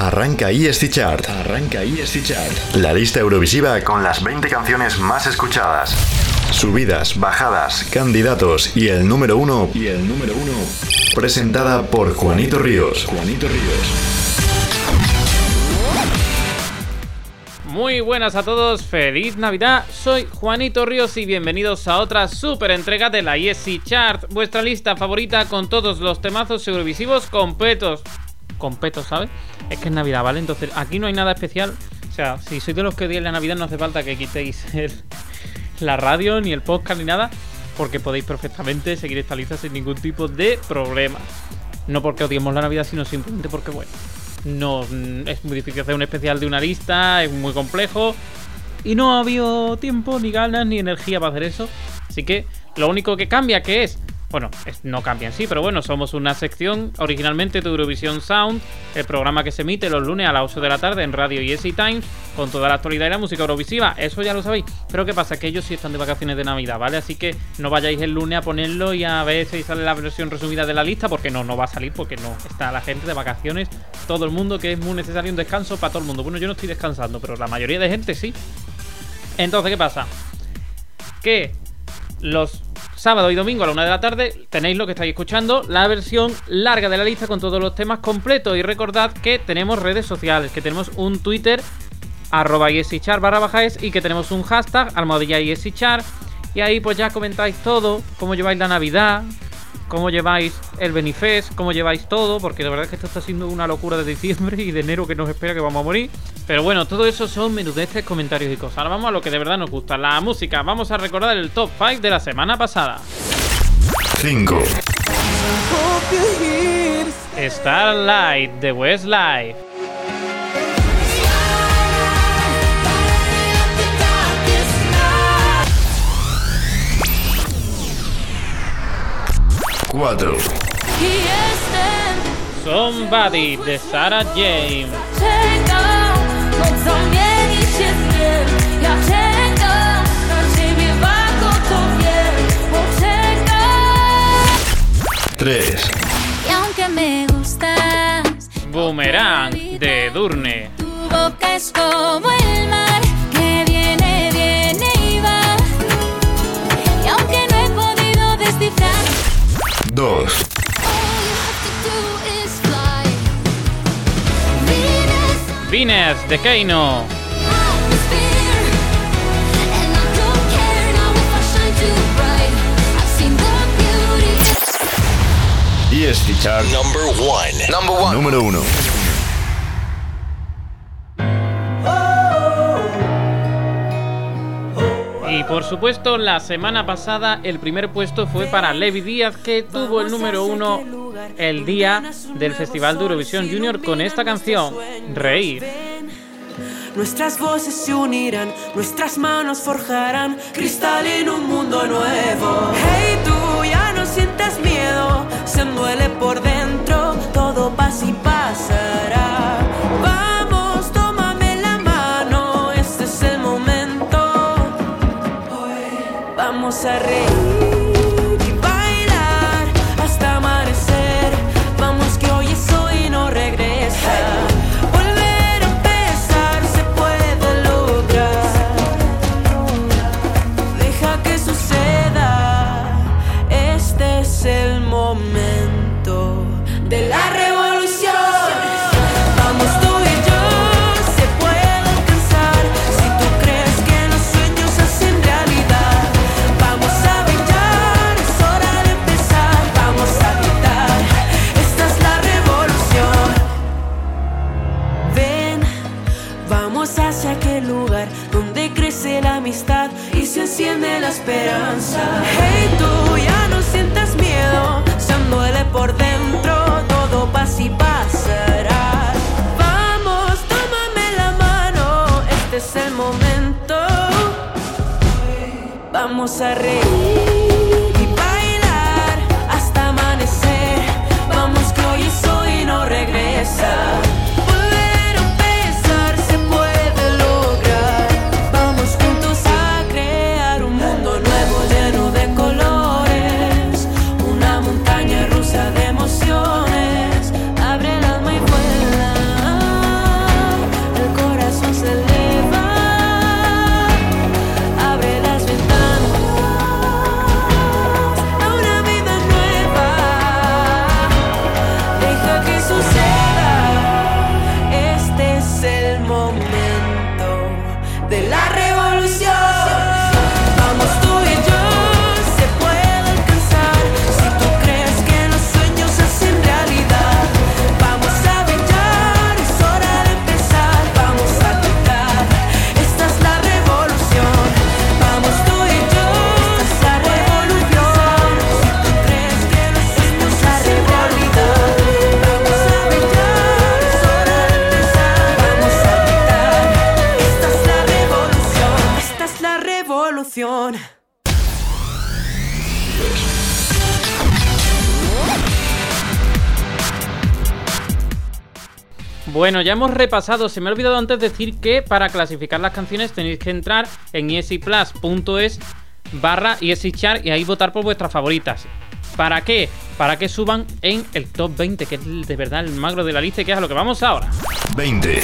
Arranca ESC Chart. Arranca ESC Chart. La lista Eurovisiva con las 20 canciones más escuchadas. Subidas, bajadas, candidatos y el número uno. Y el número uno. Presentada por Juanito Ríos. Juanito Ríos. Muy buenas a todos, feliz Navidad, soy Juanito Ríos y bienvenidos a otra super entrega de la ESC Chart, vuestra lista favorita con todos los temazos eurovisivos completos. Completos, ¿sabes? Es que es Navidad, ¿vale? Entonces aquí no hay nada especial. O sea, si sois de los que odian la Navidad no hace falta que quitéis la radio, ni el podcast, ni nada, porque podéis perfectamente seguir esta lista sin ningún tipo de problema. No porque odiemos la Navidad, sino simplemente porque, bueno, no es muy difícil hacer un especial de una lista, es muy complejo. Y no ha habido tiempo, ni ganas, ni energía para hacer eso. Así que lo único que cambia que es bueno, no cambia en sí, pero bueno, somos una sección originalmente de Eurovisión Sound, el programa que se emite los lunes a las 8 de la tarde en Radio y Times, con toda la actualidad y la música eurovisiva, eso ya lo sabéis. Pero ¿qué pasa? Que ellos sí están de vacaciones de Navidad, ¿vale? Así que no vayáis el lunes a ponerlo y a ver si sale la versión resumida de la lista, porque no, no va a salir, porque no, está la gente de vacaciones, todo el mundo, que es muy necesario un descanso para todo el mundo. Bueno, yo no estoy descansando, pero la mayoría de gente sí. Entonces, ¿qué pasa? Que los sábado y domingo a la una de la tarde tenéis lo que estáis escuchando, la versión larga de la lista con todos los temas completos. Y recordad que tenemos redes sociales, que tenemos un Twitter, arroba barra bajáis, y que tenemos un hashtag, almohadilla yesichar. Y ahí pues ya comentáis todo, cómo lleváis la Navidad, cómo lleváis el Benifest, cómo lleváis todo, porque la verdad es que esto está siendo una locura de diciembre y de enero que nos espera que vamos a morir. Pero bueno, todo eso son menudeces, comentarios y cosas. Ahora vamos a lo que de verdad nos gusta, la música. Vamos a recordar el top 5 de la semana pasada. 5. Starlight de Westlife. 4. Somebody de Sarah James. 3. Y aunque me gustas, Boomerang de Durne. Tu boca es como el mar De Keino. Y es Chart Number one. Number one. número 1. Por supuesto, la semana pasada el primer puesto fue para Levi Díaz, que tuvo el número uno el día del Festival de Eurovisión Junior con esta canción, Reír. Nuestras voces se unirán, nuestras manos forjarán cristal en un mundo nuevo. Hey, tú ya no sientas miedo, se duele por dentro, todo pasa y pasará. Hoy vamos Vamos a reír hasta amanecer. Vamos que hoy es hoy y no regresa. de la revolución. Bueno, ya hemos repasado, se me ha olvidado antes decir que para clasificar las canciones tenéis que entrar en esiplus.es barra esichar y ahí votar por vuestras favoritas. ¿Para qué? Para que suban en el top 20, que es de verdad el magro de la lista que es a lo que vamos ahora. 20.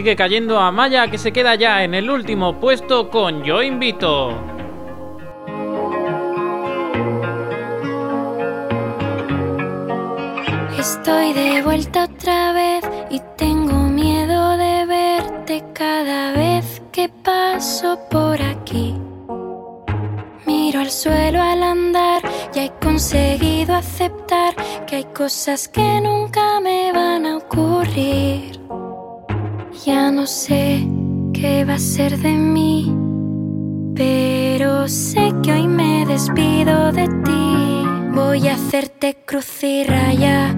Sigue cayendo a Maya que se queda ya en el último puesto con Yo Invito. Estoy de vuelta otra vez y tengo miedo de verte cada vez que paso por aquí. Miro al suelo al andar y he conseguido aceptar que hay cosas que nunca me van a ocurrir. Ya no sé qué va a ser de mí, pero sé que hoy me despido de ti. Voy a hacerte cruz y raya.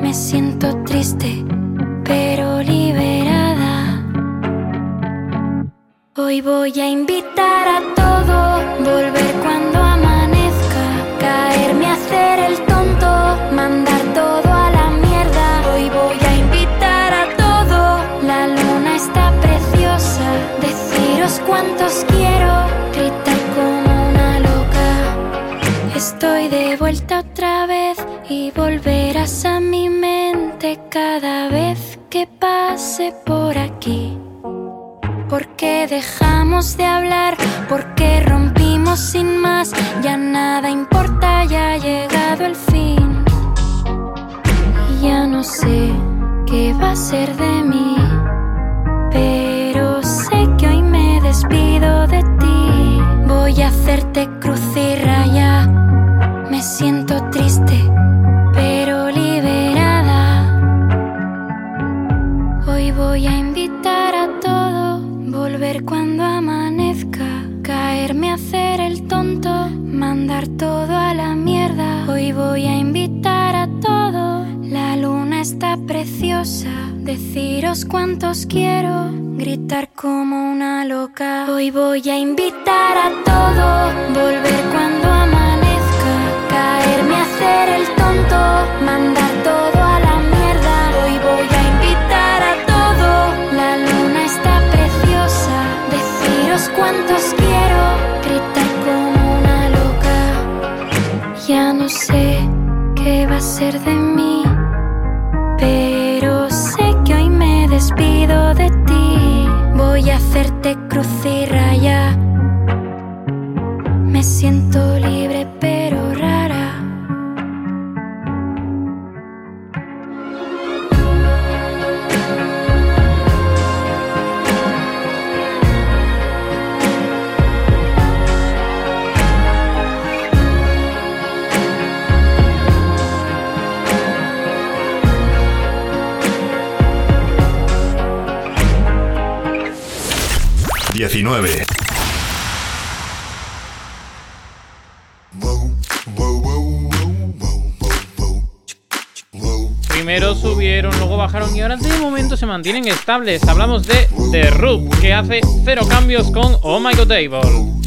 Me siento triste, pero liberada. Hoy voy a invitar a todo, volver cuando amanezca, cuántos quiero, gritar como una loca. Estoy de vuelta otra vez y volverás a mi mente cada vez que pase por aquí. ¿Por qué dejamos de hablar? ¿Por qué rompimos sin más? Ya nada importa, ya ha llegado el fin. Ya no sé qué va a ser de mí. Mantienen estables. Hablamos de The Roop, que hace cero cambios con Oh My God Table.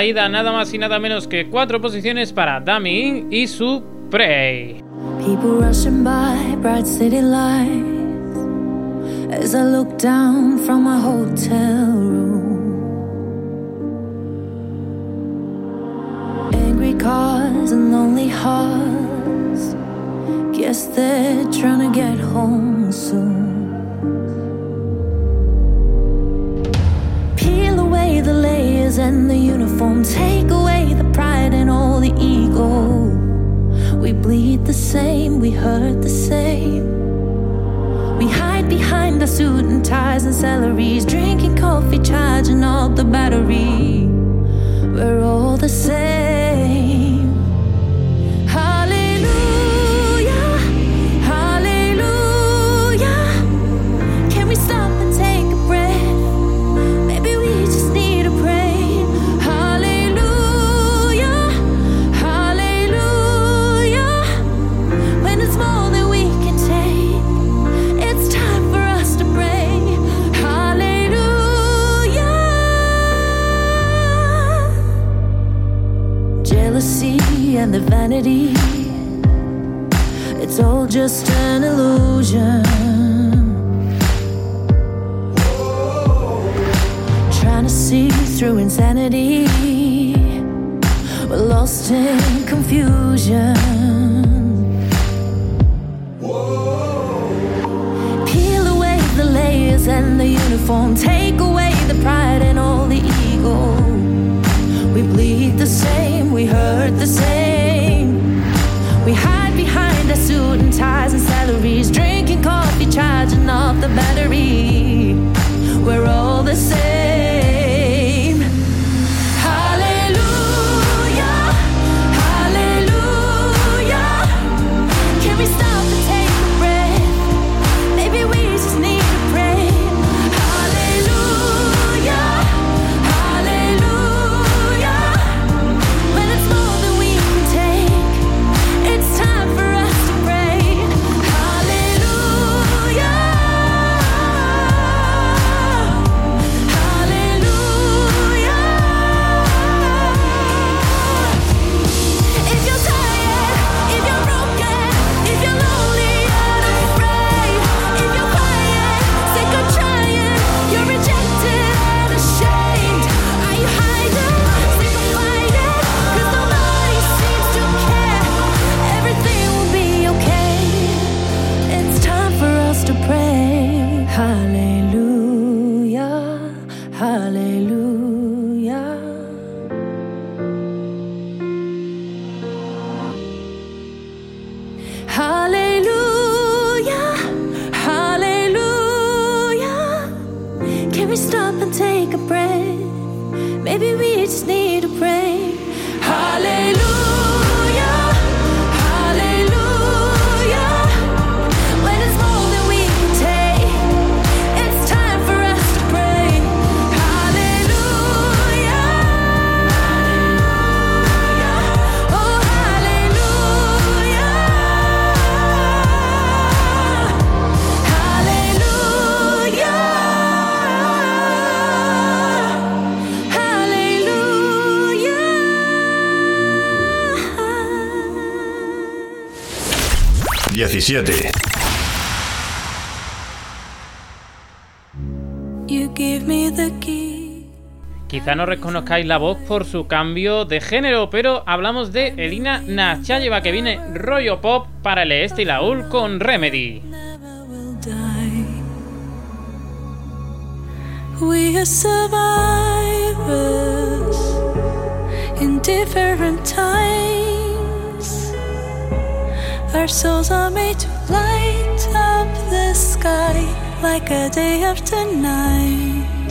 Caída, nada más y nada menos que cuatro posiciones para Dami y su Prey. People rushing by, bright city lights. As I look down from my hotel room, the same, we hurt the same. We hide behind our suit and ties and salaries, drinking coffee, charging up the battery. We're all the same. Vanity, it's all just an illusion. Trying to see through insanity. We're lost in confusion. Peel away the layers and the uniform. Take away the pride and all the ego. We bleed the same, we hurt the same. Ties and salaries. Drinking coffee, charging up the battery. We're all the same. Maybe we just need 17. You give me the key. Quizá no reconozcáis la voz por su cambio de género, pero hablamos de Elina Nachayeva que viene rollo pop para el este y la UL con Remedy. We are survivors in different times. Our souls are made to light up the sky like a day after night.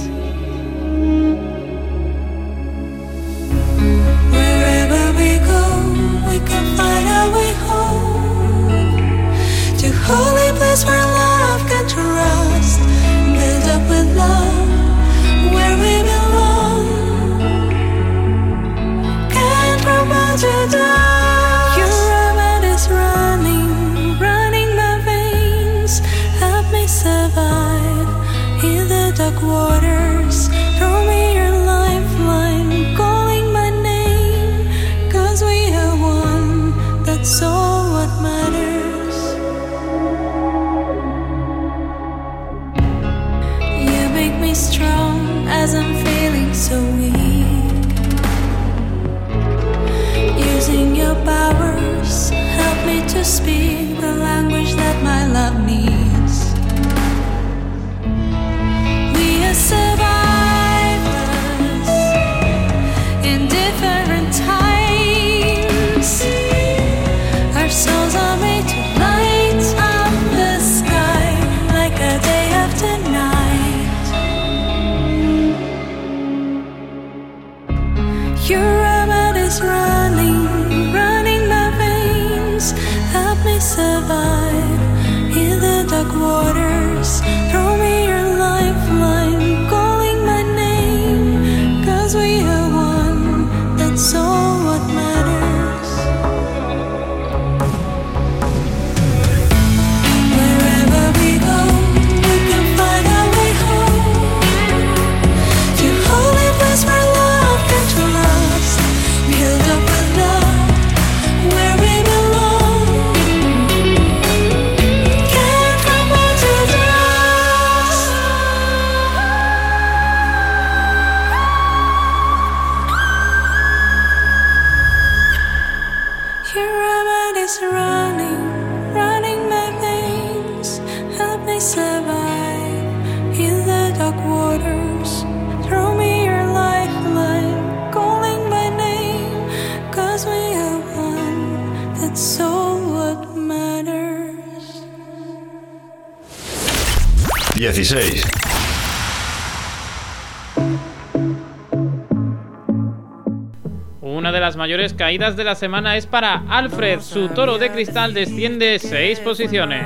Wherever we go, we can find our way home to holy place where love can trust, build up with love where we belong. Can't promote to die. caídas de la semana es para Alfred. Su toro de cristal desciende 6 posiciones.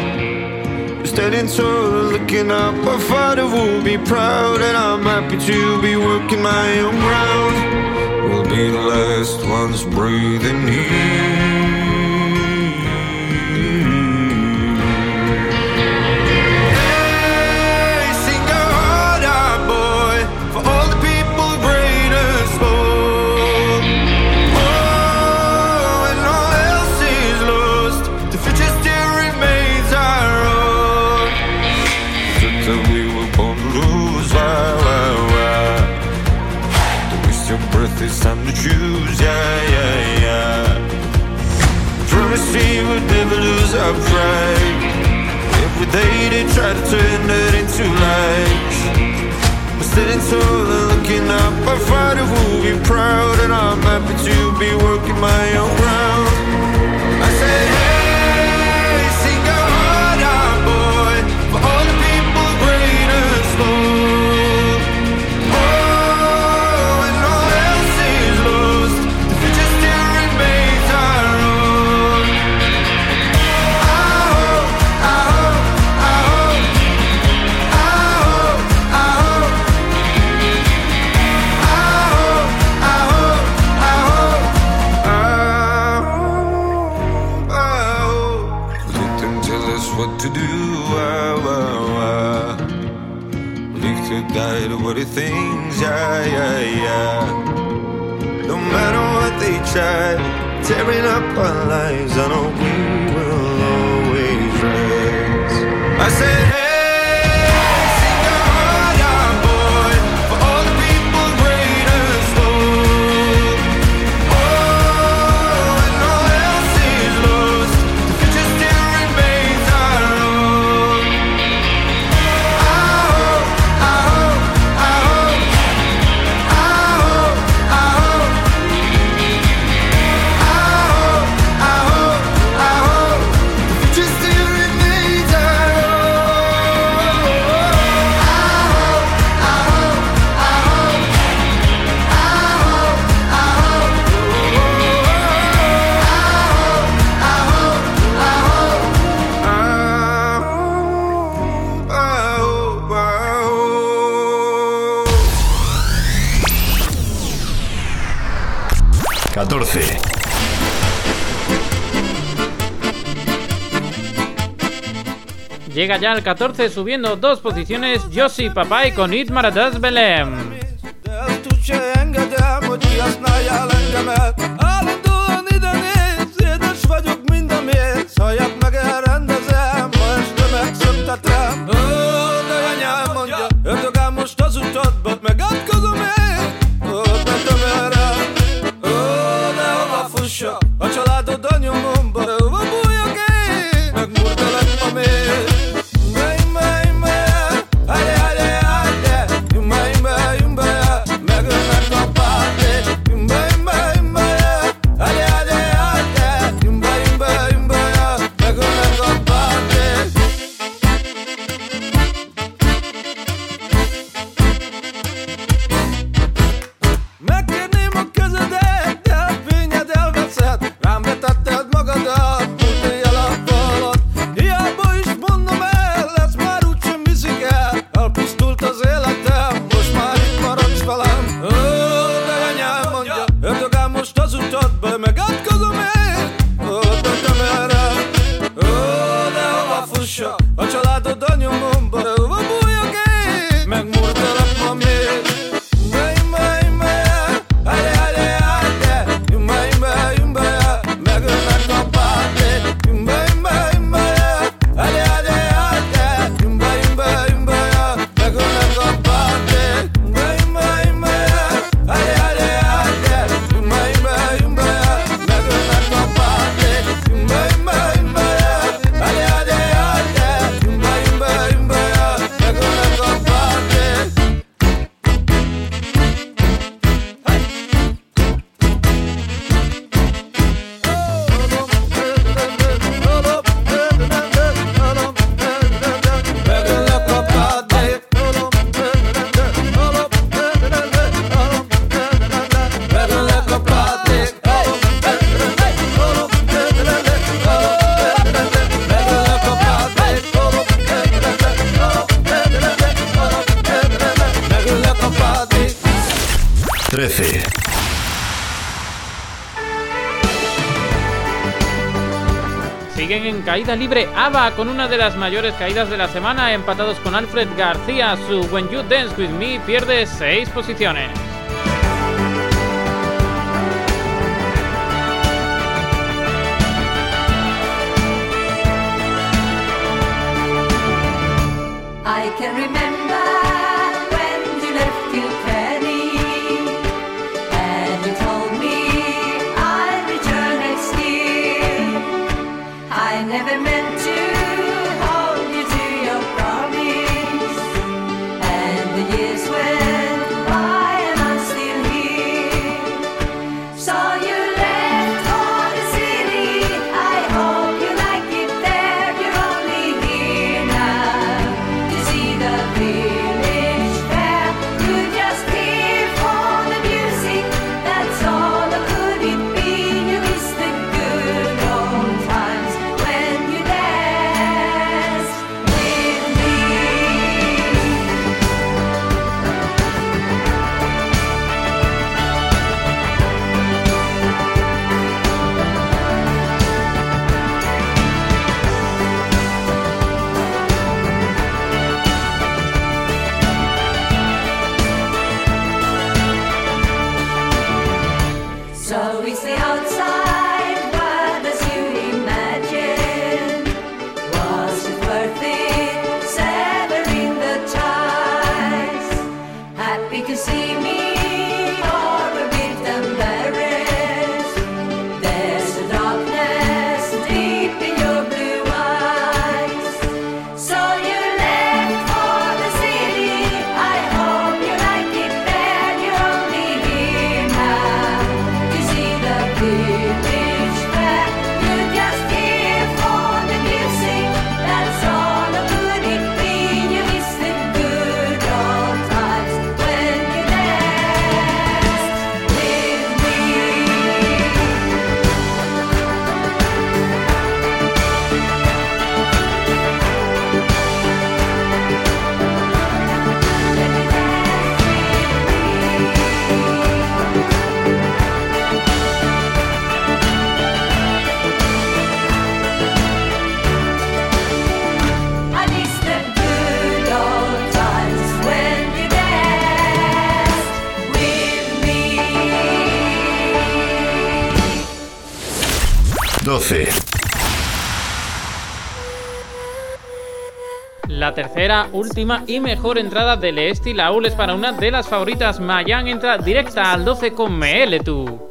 standing tall, looking up. My father will be proud, and I'm happy to be working my own ground. We'll be the last ones breathing here. I pray Every day they try to turn it into lies. But sitting tall and looking up. I find it will be proud And I'm happy to be working my own ground tearing up our lives. I know Llega ya al 14 subiendo dos posiciones Yossi Papai con It Maradas Belém. libre ABBA con una de las mayores caídas de la semana, empatados con Alfred García. Su When You Dance With Me pierde 6 posiciones. tercera, última y mejor entrada del Esti Laúl es para una de las favoritas. Mayan entra directa al 12 con Meletu.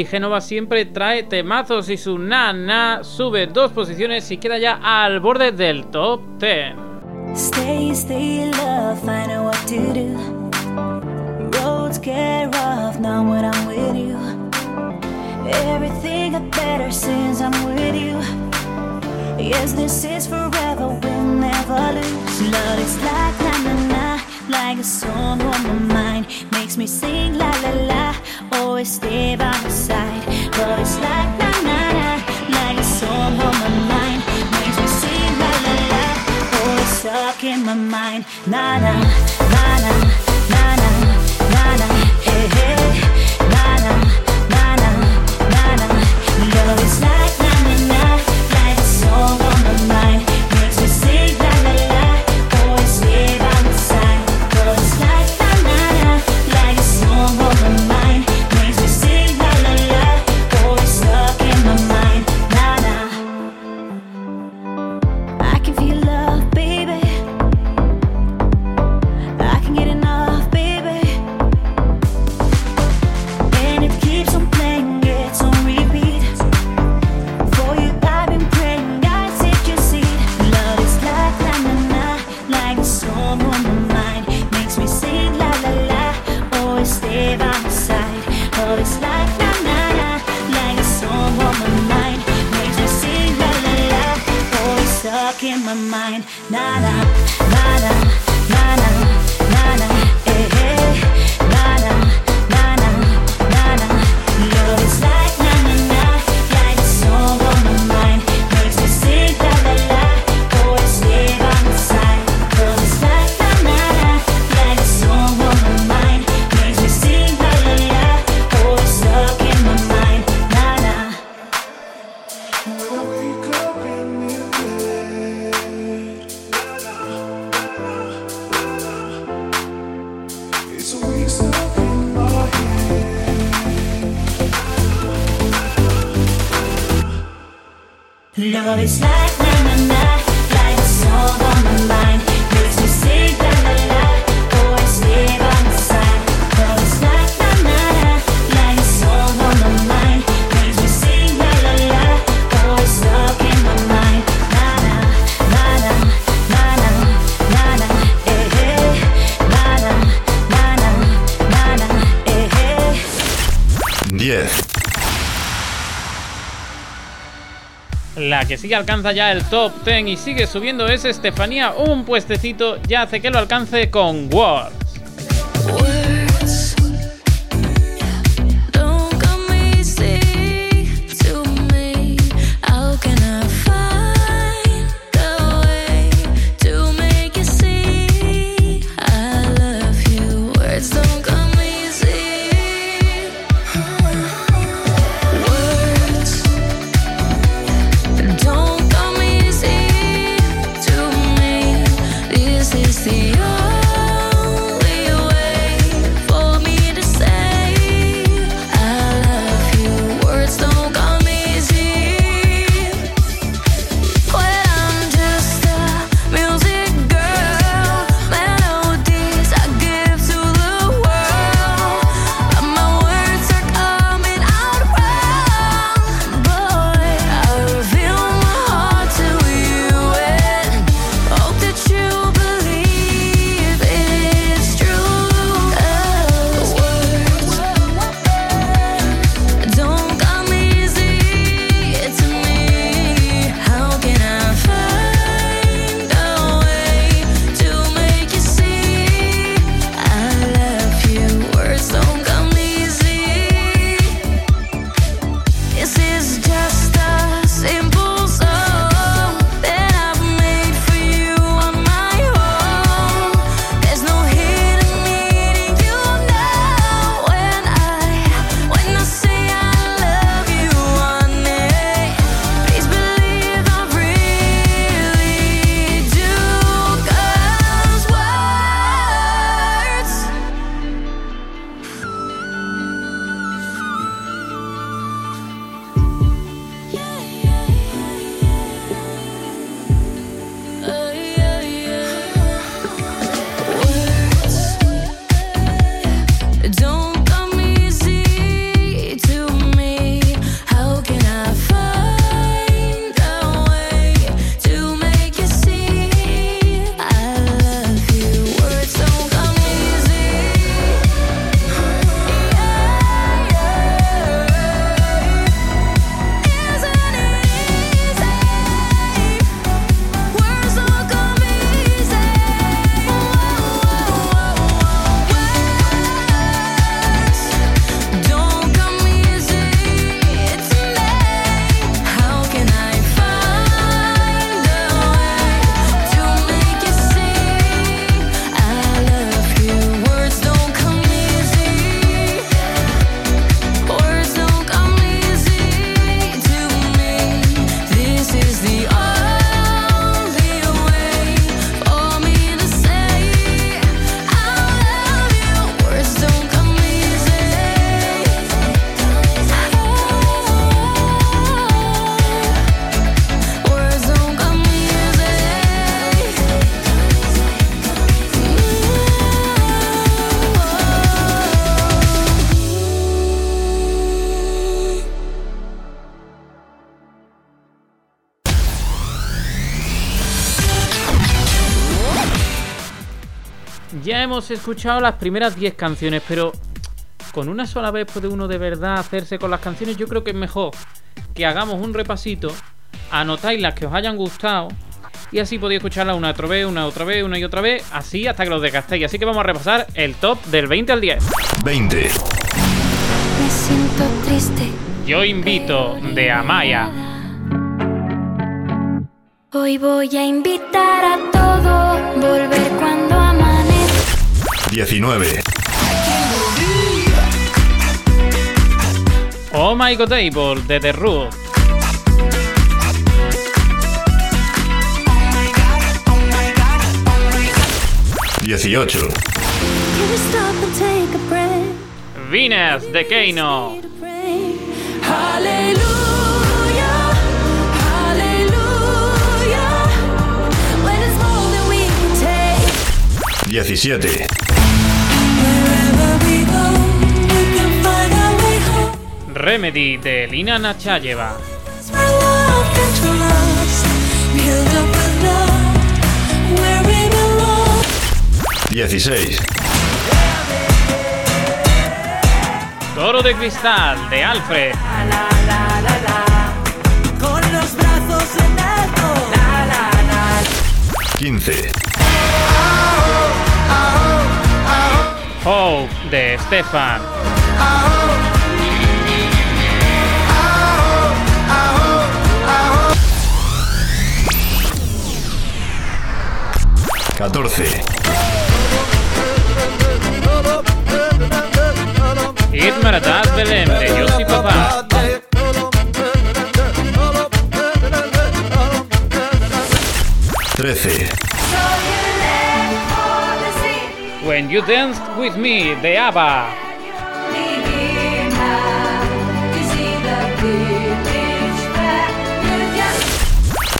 Gaby Génova siempre trae temazos y su nana sube dos posiciones y queda ya al borde del top 10. Stay, stay, love, find out what to do. Roads get rough now when I'm with you. Everything got better since I'm with you. Yes, this is forever, we'll never lose. Love is like na na like a song on my mind. Makes me sing la la la, always stay by my my mind. Na na, na na. que sí alcanza ya el top 10 y sigue subiendo es Estefanía. Un puestecito ya hace que lo alcance con Word. hemos escuchado las primeras 10 canciones, pero con una sola vez puede uno de verdad hacerse con las canciones. Yo creo que es mejor que hagamos un repasito, anotáis las que os hayan gustado y así podéis escucharlas una otra vez, una otra vez, una y otra vez, así hasta que los desgastéis. Así que vamos a repasar el top del 20 al 10. 20. Me siento triste. Yo invito de Amaya. Hoy voy a invitar a todo, volver cuando 19. Oh My God Table de The Root. Dieciocho. Venus de Keino. Diecisiete. Remedy de Lina Nachayeva. 16. Toro de cristal de Alfred. Con los brazos en alto. La, la, la. 15. Hope de Stefan. Catorce. Irmaradas Belém de Yossi Papá. Trece. When You Danced With Me de ABBA.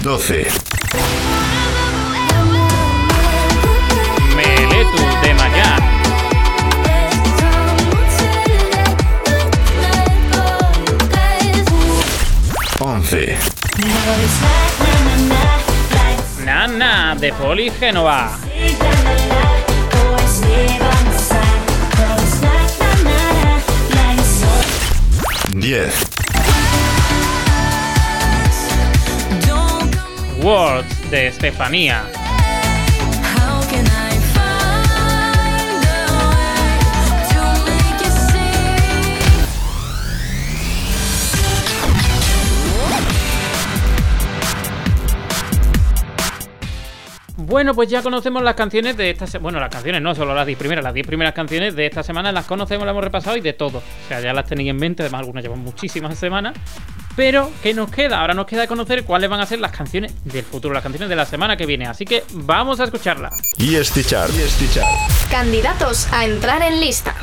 Doce. Nana de Poli Génova. Diez. Words de Estefanía. Bueno, pues ya conocemos las canciones de esta semana. Bueno, las canciones no, solo las 10 primeras. Las 10 primeras canciones de esta semana las conocemos, las hemos repasado y de todo. O sea, ya las tenéis en mente. Además, algunas llevan muchísimas semanas. Pero, ¿qué nos queda? Ahora nos queda conocer cuáles van a ser las canciones del futuro, las canciones de la semana que viene. Así que vamos a escucharlas. EST Chart. EST Chart. Candidatos a entrar en lista.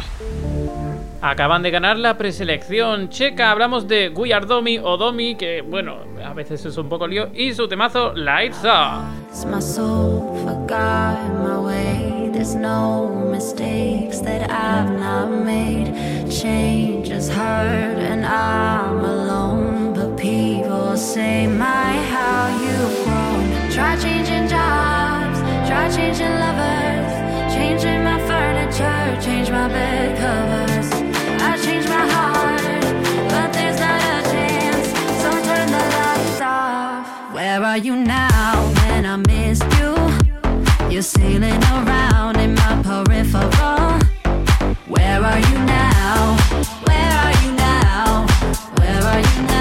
Acaban de ganar la preselección checa. Hablamos de We Are Domi o Domi, que bueno, a veces es un poco lío. Y su temazo Lights Up. There's no mistakes that I've not made. Change is hard and I'm alone. But people say, My, how you've grown. Try changing jobs, try changing lovers, changing my furniture, change my bed covers. Where are you now when I missed you? You're sailing around in my peripheral. Where are you now? Where are you now? Where are you now?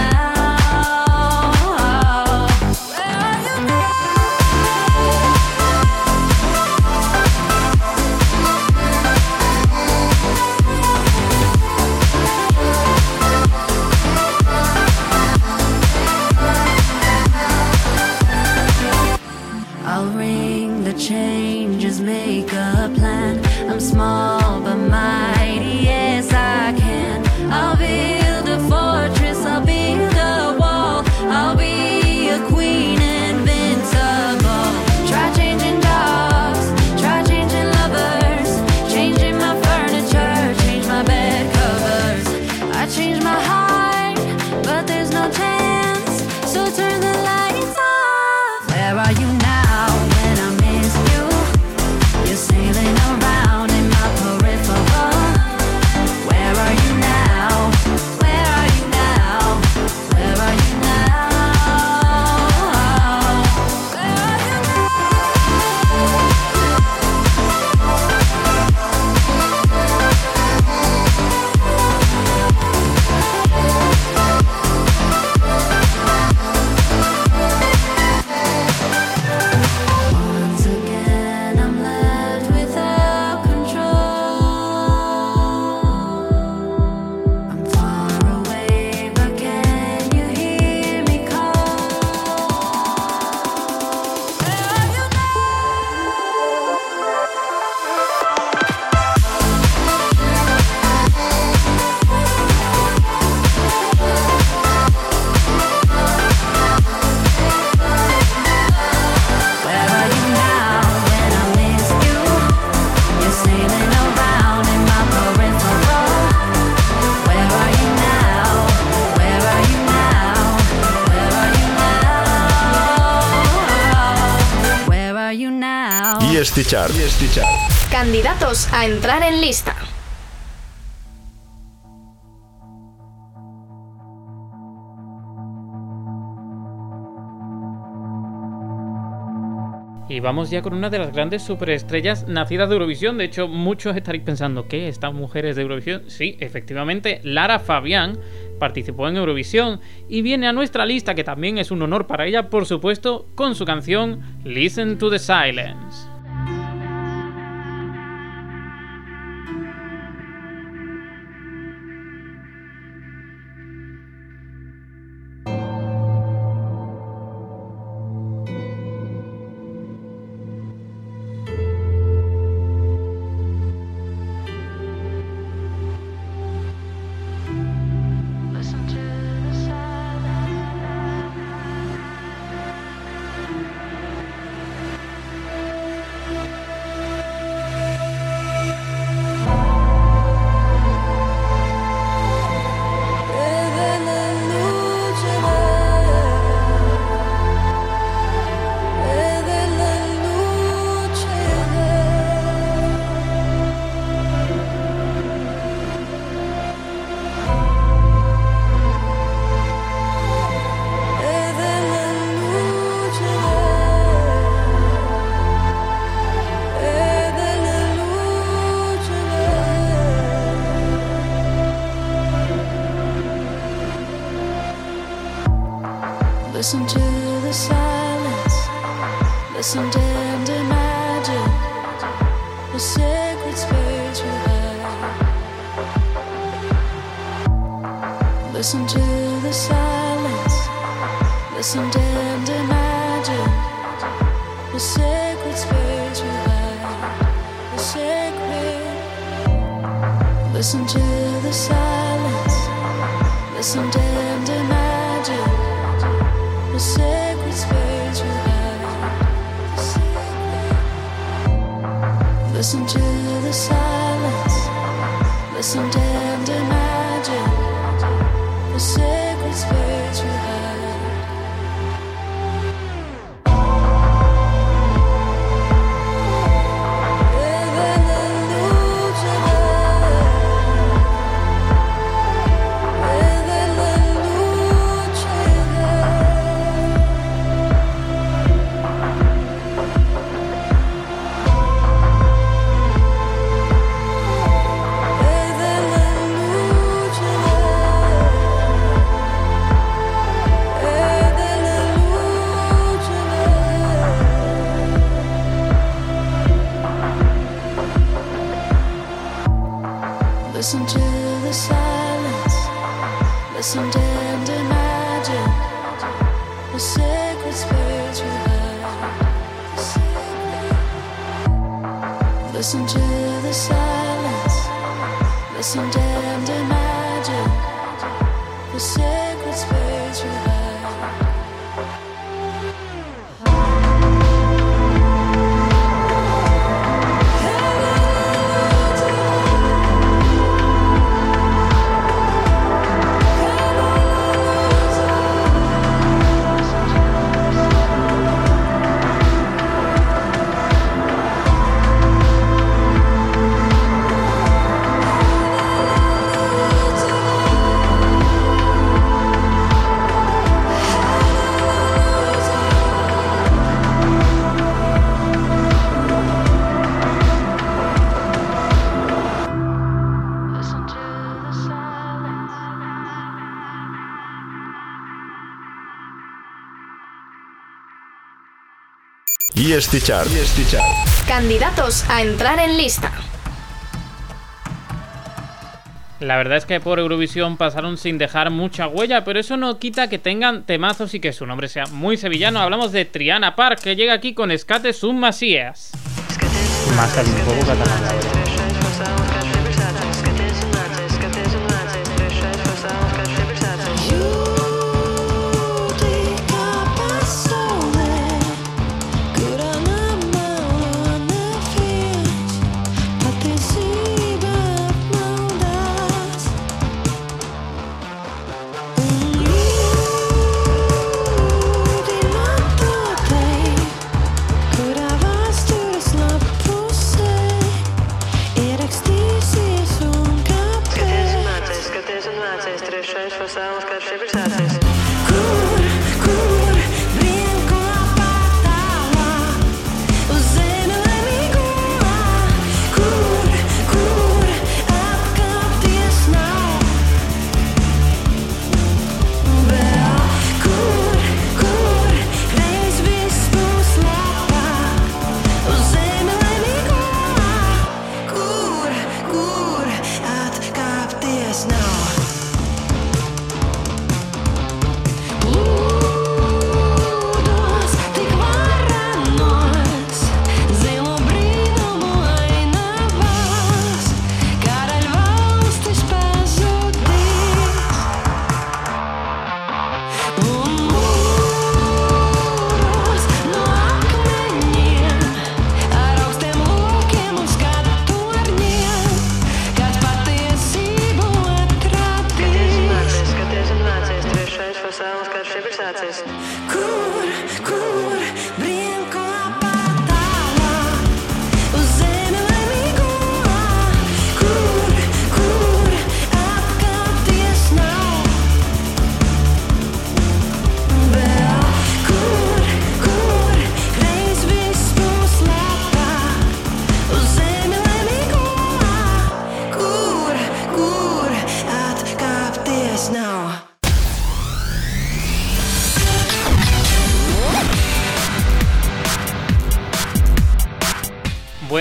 Chart. EST Chart. Candidatos a entrar en lista. Y vamos ya con una de las grandes superestrellas nacidas de Eurovisión. De hecho, muchos estaréis pensando, ¿qué? ¿Estas mujeres de Eurovisión? Sí, efectivamente, Lara Fabián participó en Eurovisión y viene a nuestra lista, que también es un honor para ella, por supuesto, con su canción Listen to the Silence. Listen to the silence. Listen to and imagine the sacred space you have. Listen to the silence. Listen to and imagine the sacred space you have. The sacred. Listen to the silence. Listen and Listen to the silence. Listen to 10 Candidatos a entrar en lista. La verdad es que por Eurovisión pasaron sin dejar mucha huella, pero eso no quita que tengan temazos y que su nombre sea muy sevillano. Hablamos de Triana Park, que llega aquí con Escate Submasías. Más al juego catalán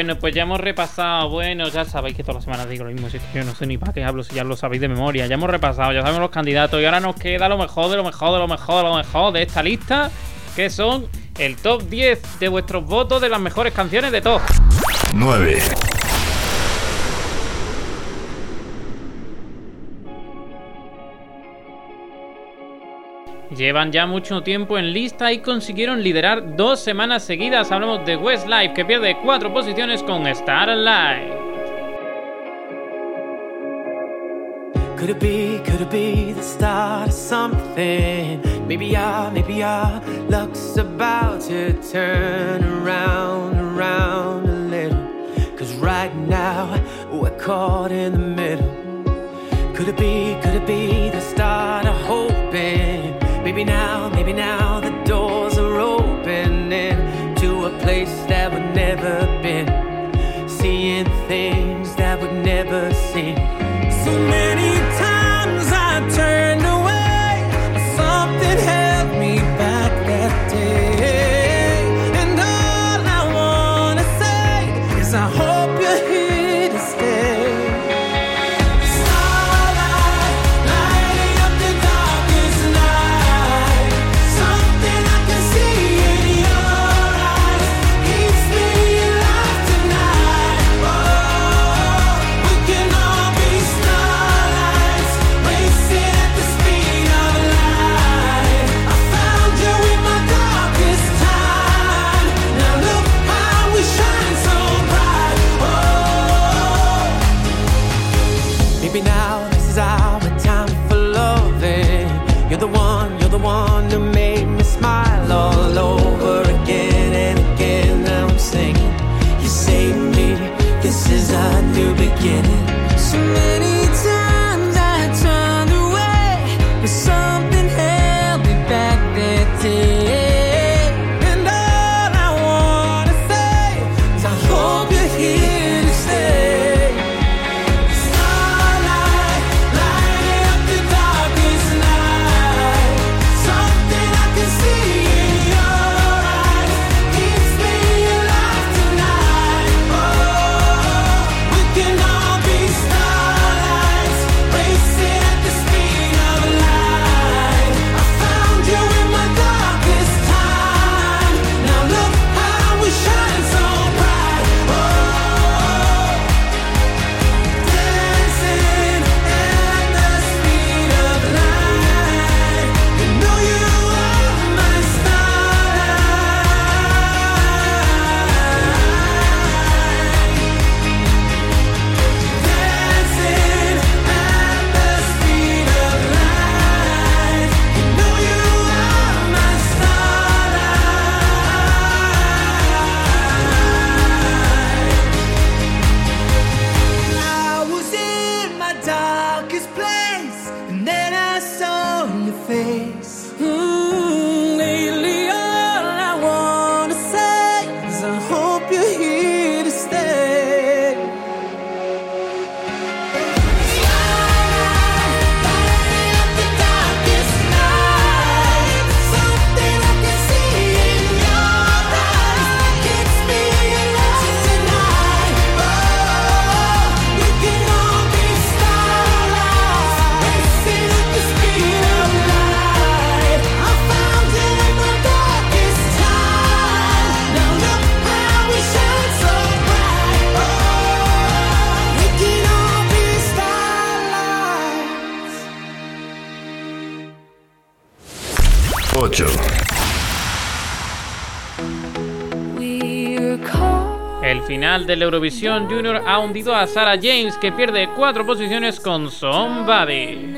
Bueno, pues ya hemos repasado, bueno, ya sabéis que todas las semanas digo lo mismo, si yo no sé ni para qué hablo, si ya lo sabéis de memoria, ya hemos repasado, ya sabemos los candidatos y ahora nos queda lo mejor de lo mejor de lo mejor de lo mejor de esta lista, que son el top 10 de vuestros votos de las mejores canciones de todos. 9. Llevan ya mucho tiempo en lista y consiguieron liderar dos semanas seguidas. Hablamos de Westlife, que pierde cuatro posiciones con Star Alive. Could it be, could it be the start of something? Maybe our, maybe our luck's about to turn around, around a little. Cause right now we're caught in the middle. Could it be, could it be the start? Maybe now, maybe now del Eurovisión Junior ha hundido a Sarah James, que pierde cuatro posiciones con Somebody.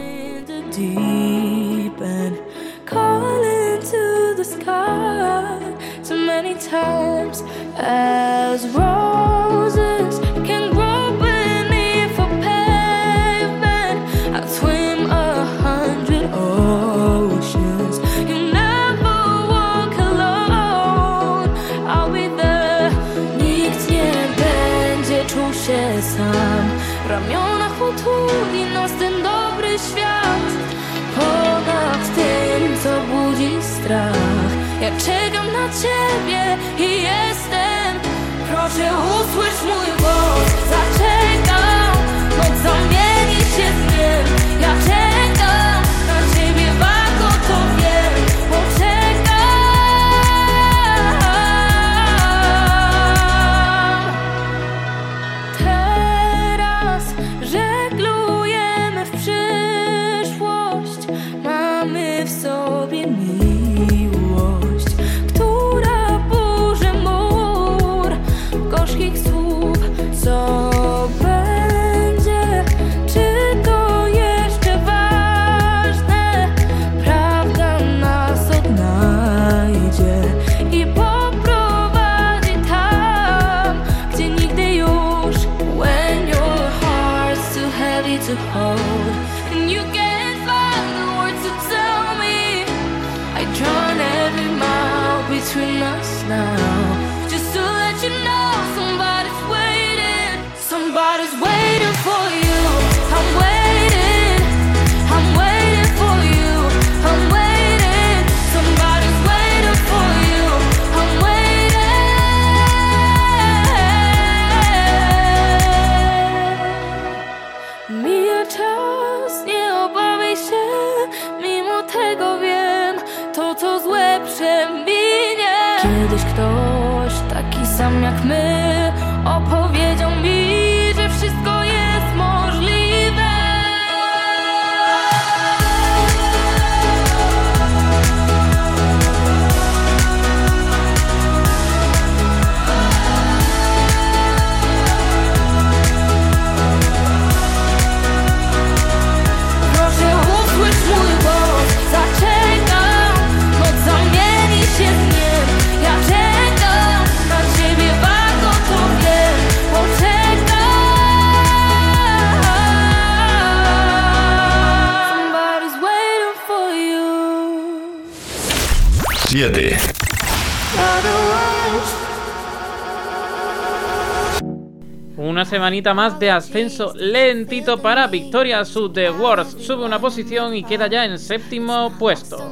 más de ascenso lentito para Victoria Sud de Words. Sube una posición y queda ya en séptimo puesto.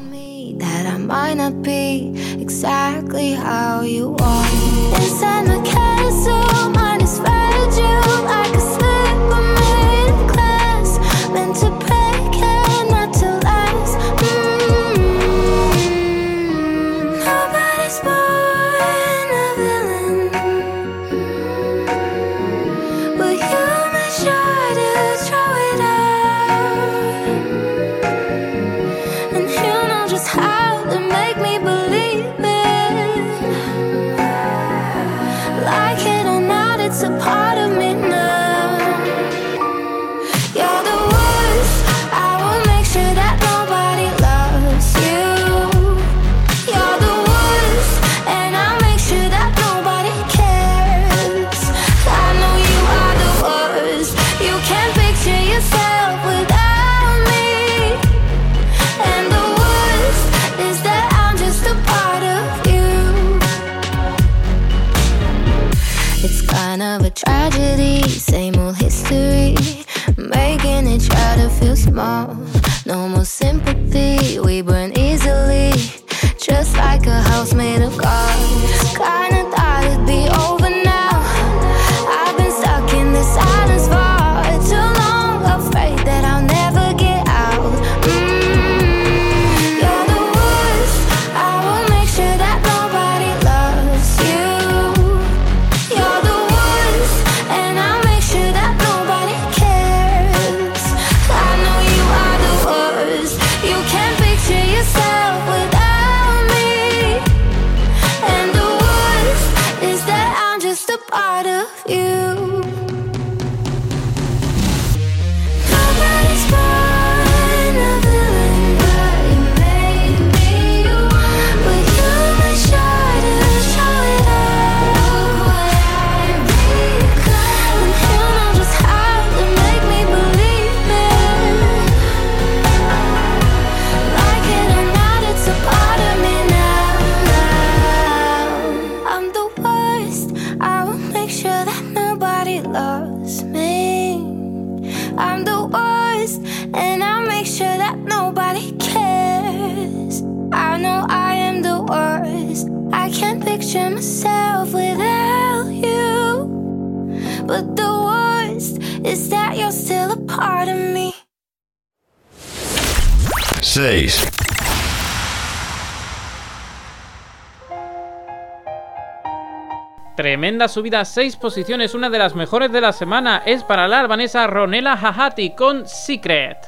Tremenda subida, 6 posiciones, una de las mejores de la semana. Es para la albanesa Ronela Hahati con Secret.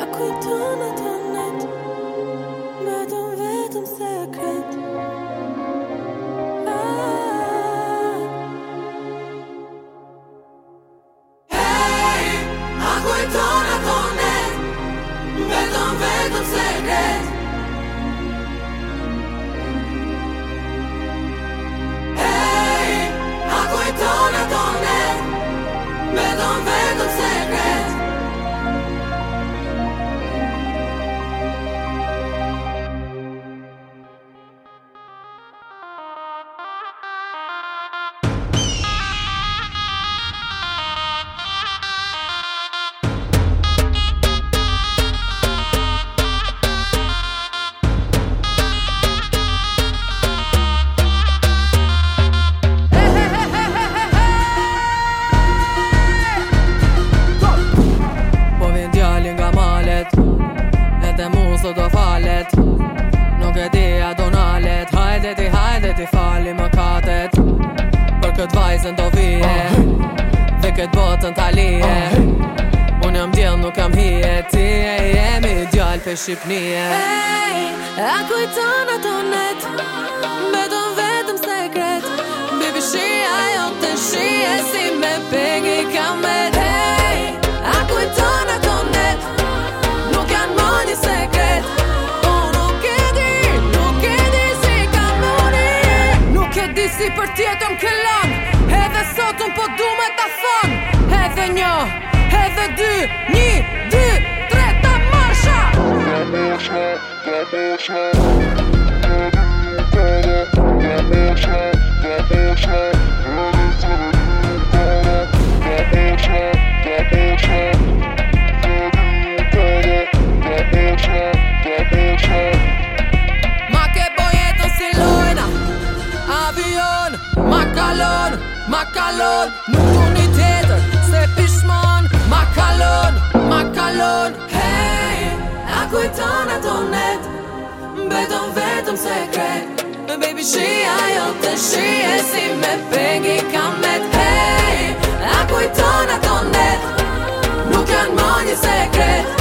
Ako këtë vajzën do vije. Dhe këtë botën talije Unë jam djel nuk jam hije. Ti e jemi djall për Shqipnije Hey, a kujton ato net? Beton vetëm sekret. Baby shia jo të shie Si me pegi kamet. Hey, a kujton ato net? Nuk janë më një sekret ti për tjetën këllon Edhe sot unë po du me ta thon. Edhe një, edhe dy, një, dy, tre ta marsha! Ta marsha, ta marsha Ta marsha, ta marsha. Kalon Nuk du një tjetër se pishmon Ma kalon, ma kalon. Hey, a kujton ato net? Beton vetëm sekret. Baby shia jo të shie Si me pegi kamet. Hey, a kujton ato net? Nuk janë më një sekret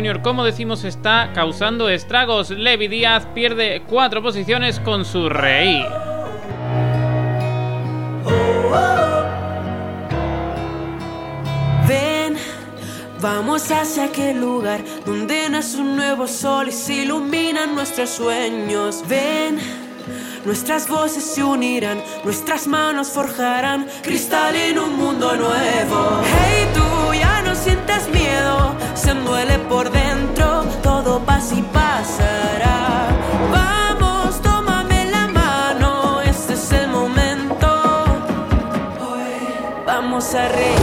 Junior, como decimos, está causando estragos. Levi Díaz pierde cuatro posiciones con su reír. Ven, vamos hacia aquel lugar donde nace un nuevo sol y se iluminan nuestros sueños. Ven, nuestras voces se unirán, nuestras manos forjarán cristal en un mundo nuevo. Hey, duele por dentro, todo pasa y pasará. Vamos, tómame la mano, este es el momento. Vamos a reír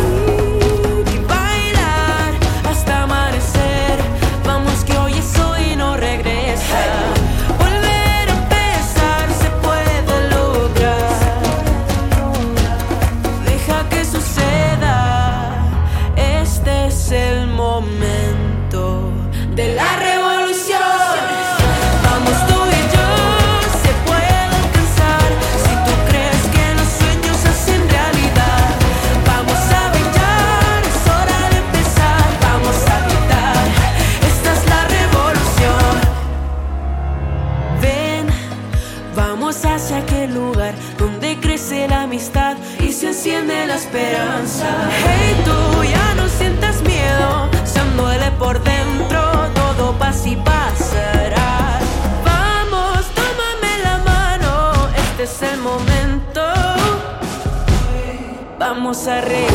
Vamos a reír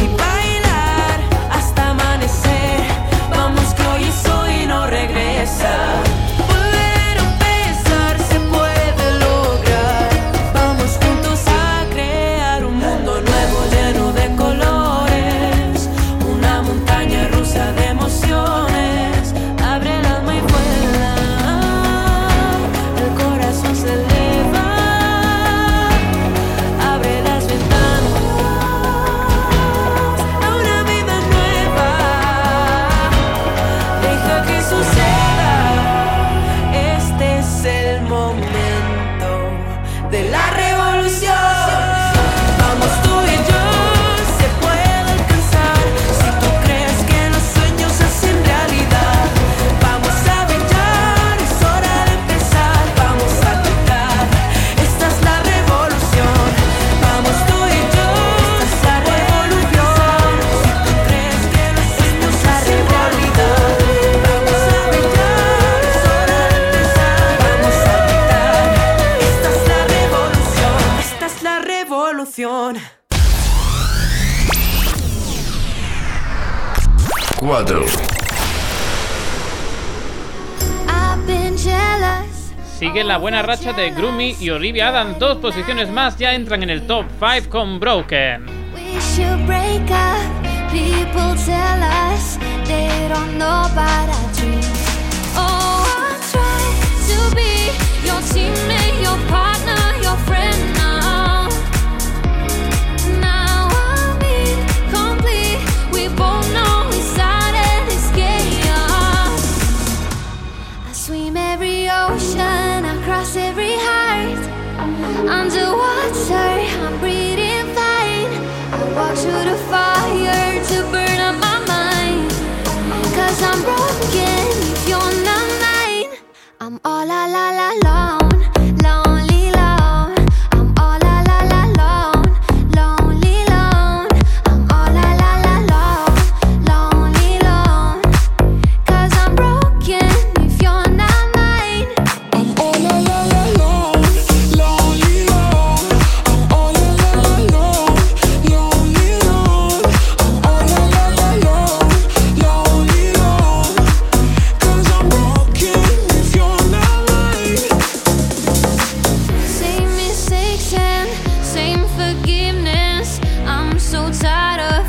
y bailar hasta amanecer. Vamos con isso y no regresa. la buena racha de Groomy y Olivia Adam. Dos posiciones más ya entran en el top 5 con Broken. walk through the fire to burn up my I'm broken.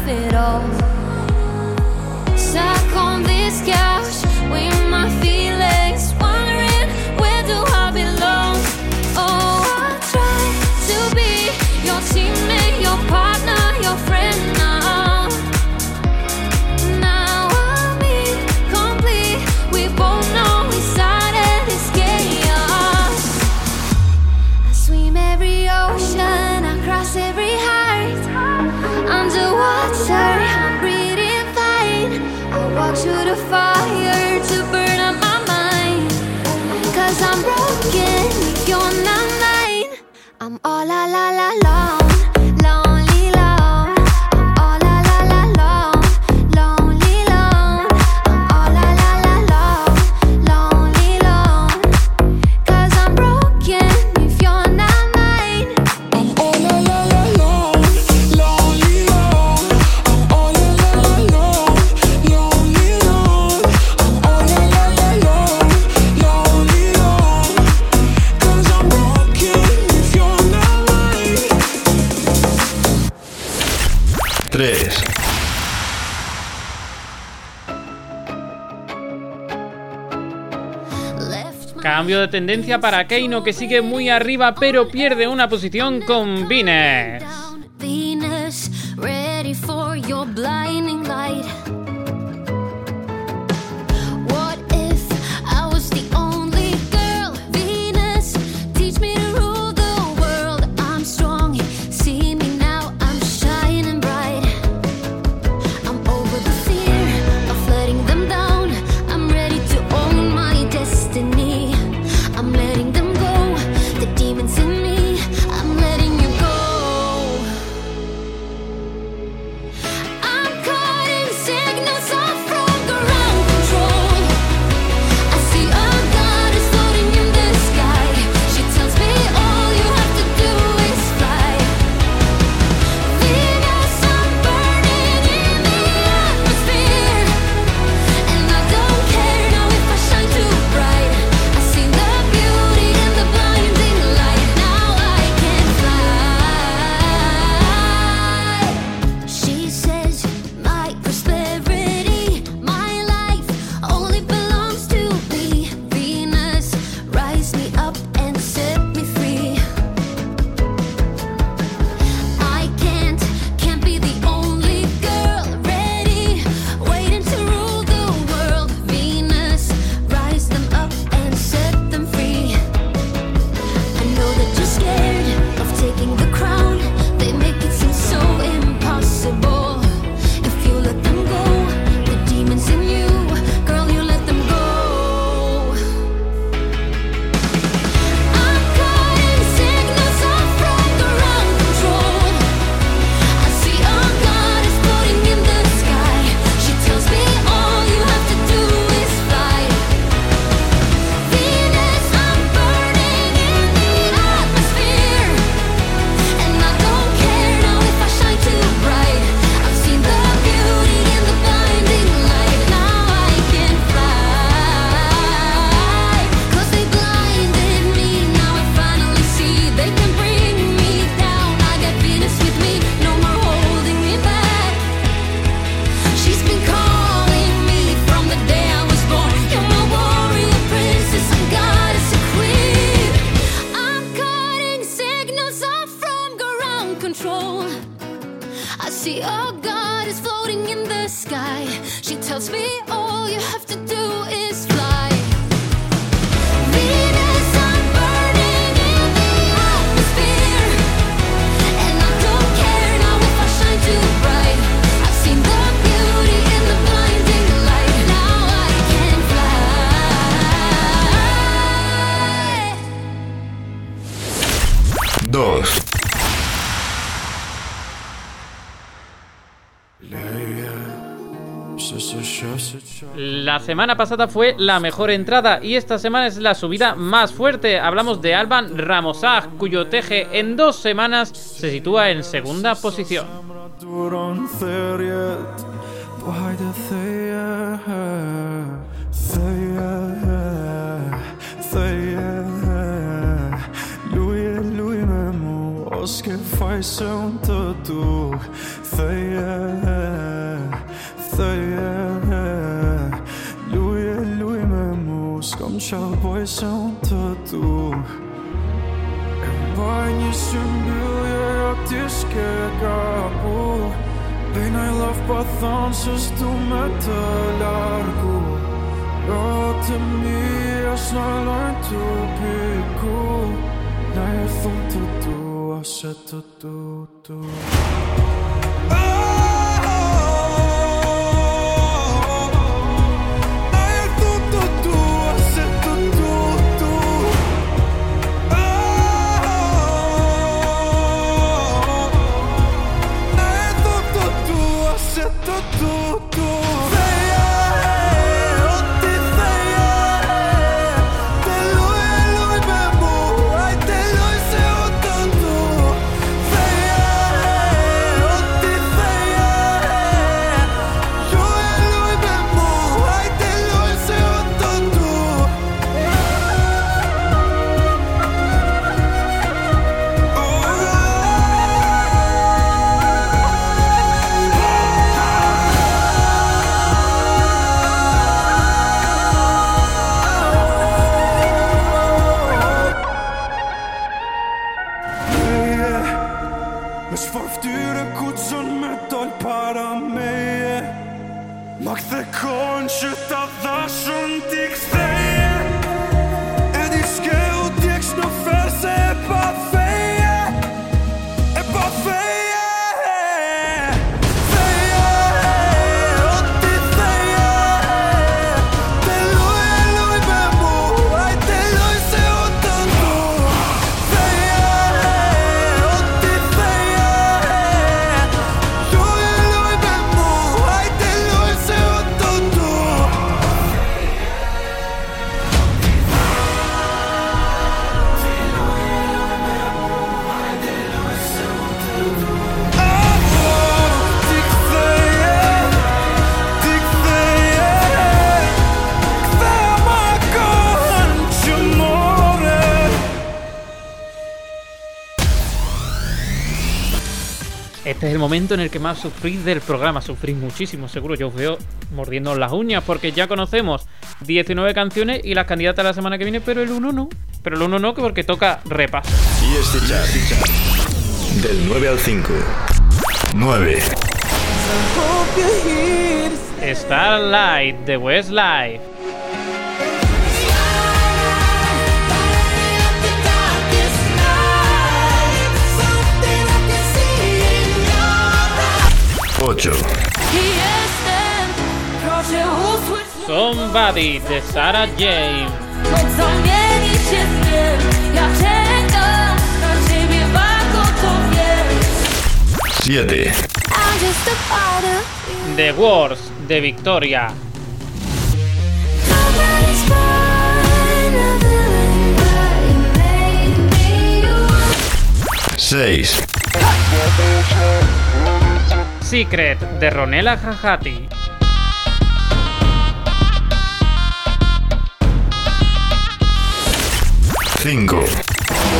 it all. de tendencia para Keino que sigue muy arriba pero pierde una posición con Vines. Semana pasada fue la mejor entrada y esta semana es la subida más fuerte. Hablamos de Alban Ramosag, cuyo teje en dos semanas se sitúa en segunda posición. 小 boy 上得度。Ervainişim güya dişke kabu I laf to şıştu meteler gu Yatimi yaşnalar tupiku to tutu aşe tutu to Oh momento en el que más sufrís del programa. Sufrís muchísimo, seguro. Yo os veo mordiendo las uñas porque ya conocemos 19 canciones y las candidatas la semana que viene, pero el 1 no. Pero el 1 no, que porque toca repaso. ESC Chart. Del 9 al 5. 9. Starlight de Westlife. Somebody de Sarah James. Siete. The Wars de Victoria. Seis. Secret de Ronela Jajati. Cinco.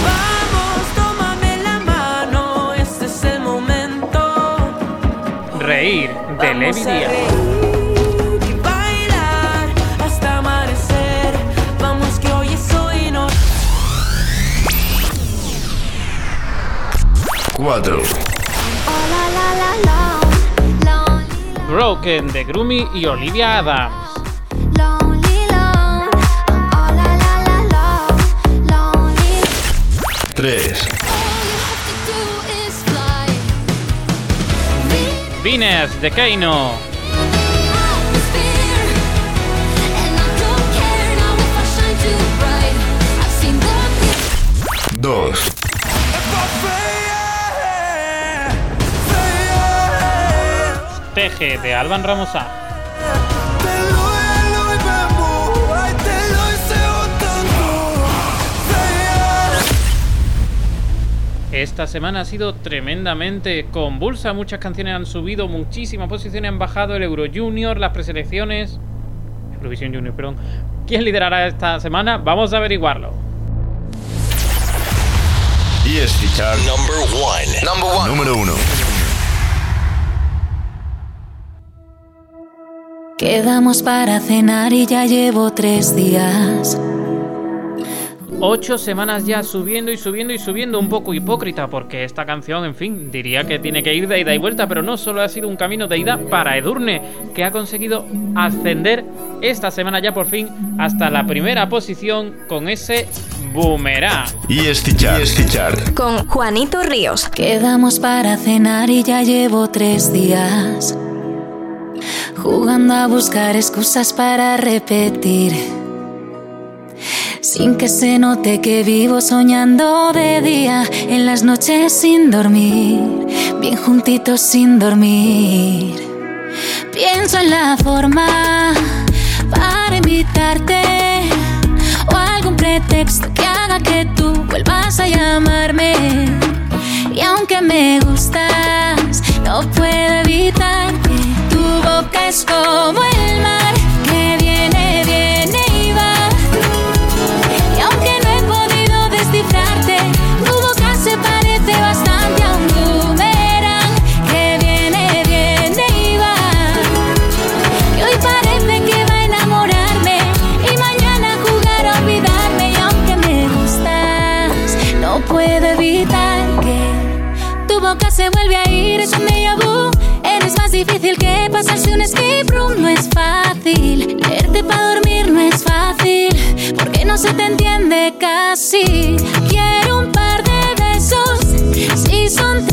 Vamos, tómame la mano, este es el momento. Reír de Levi Vamos a Díaz. reír y bailar hasta amanecer. Vamos que hoy es hoy, no. Cuatro. Broken de Groomy y Olivia Adams. Lonely, lone. Oh, la, De Alban Ramosa. Esta semana ha sido tremendamente convulsa. Muchas canciones han subido, muchísimas posiciones han bajado. El Euro Junior, las preselecciones. Eurovisión Junior, perdón. ¿Quién liderará esta semana? Vamos a averiguarlo. ESC Chart Number one. Number one. número 1. Quedamos para cenar y ya llevo tres días. Ocho semanas ya subiendo y subiendo y subiendo, un poco hipócrita, porque esta canción, en fin, diría que tiene que ir de ida y vuelta, pero no solo ha sido un camino de ida para Edurne, que ha conseguido ascender esta semana ya por fin hasta la primera posición con ese boomerang. ESC Chart. ESC Chart. Con Juanito Ríos. Quedamos para cenar y ya llevo tres días. Jugando a buscar excusas para repetir. Sin que se note que vivo soñando de día, en las noches sin dormir, bien juntitos sin dormir. Pienso en la forma para invitarte o algún pretexto que haga que tú vuelvas a llamarme. Y aunque me gustas, no puedo evitar boca es como el mar leerte para dormir, no es fácil porque no se te entiende casi. Quiero un par de besos, si son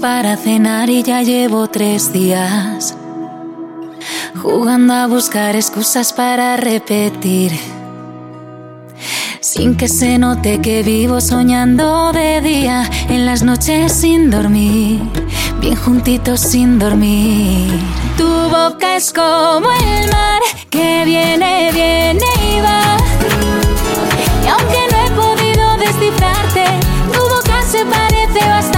para cenar y ya llevo tres días jugando a buscar excusas para repetir. Sin que se note que vivo soñando de día, en las noches sin dormir, bien juntitos sin dormir. Tu boca es como el mar que viene, viene y va. Y aunque no he podido descifrarte, tu boca se parece bastante